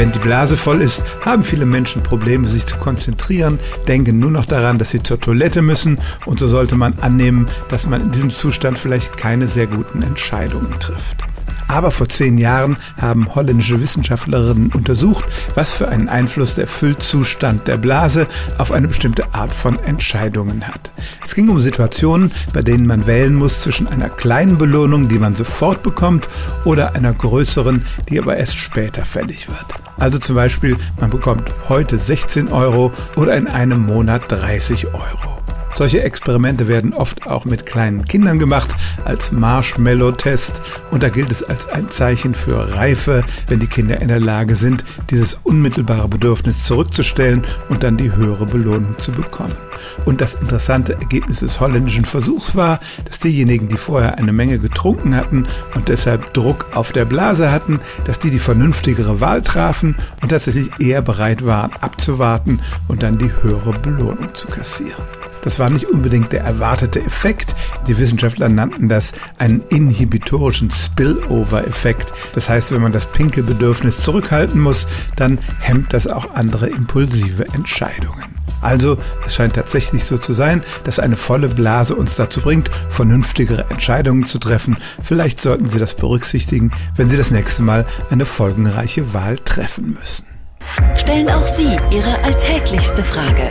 Wenn die Blase voll ist, haben viele Menschen Probleme, sich zu konzentrieren, denken nur noch daran, dass sie zur Toilette müssen und so sollte man annehmen, dass man in diesem Zustand vielleicht keine sehr guten Entscheidungen trifft. Aber vor zehn Jahren haben holländische Wissenschaftlerinnen untersucht, was für einen Einfluss der Füllzustand der Blase auf eine bestimmte Art von Entscheidungen hat. Es ging um Situationen, bei denen man wählen muss zwischen einer kleinen Belohnung, die man sofort bekommt, oder einer größeren, die aber erst später fällig wird. Also zum Beispiel, man bekommt heute 16 Euro oder in einem Monat 30 Euro. Solche Experimente werden oft auch mit kleinen Kindern gemacht als Marshmallow-Test und da gilt es als ein Zeichen für Reife, wenn die Kinder in der Lage sind, dieses unmittelbare Bedürfnis zurückzustellen und dann die höhere Belohnung zu bekommen. Und das interessante Ergebnis des holländischen Versuchs war, dass diejenigen, die vorher eine Menge getrunken hatten und deshalb Druck auf der Blase hatten, dass die die vernünftigere Wahl trafen und tatsächlich eher bereit waren, abzuwarten und dann die höhere Belohnung zu kassieren. Das war nicht unbedingt der erwartete Effekt. Die Wissenschaftler nannten das einen inhibitorischen Spillover-Effekt. Das heißt, wenn man das Pinkelbedürfnis zurückhalten muss, dann hemmt das auch andere impulsive Entscheidungen. Also, es scheint tatsächlich so zu sein, dass eine volle Blase uns dazu bringt, vernünftigere Entscheidungen zu treffen. Vielleicht sollten Sie das berücksichtigen, wenn Sie das nächste Mal eine folgenreiche Wahl treffen müssen. Stellen auch Sie Ihre alltäglichste Frage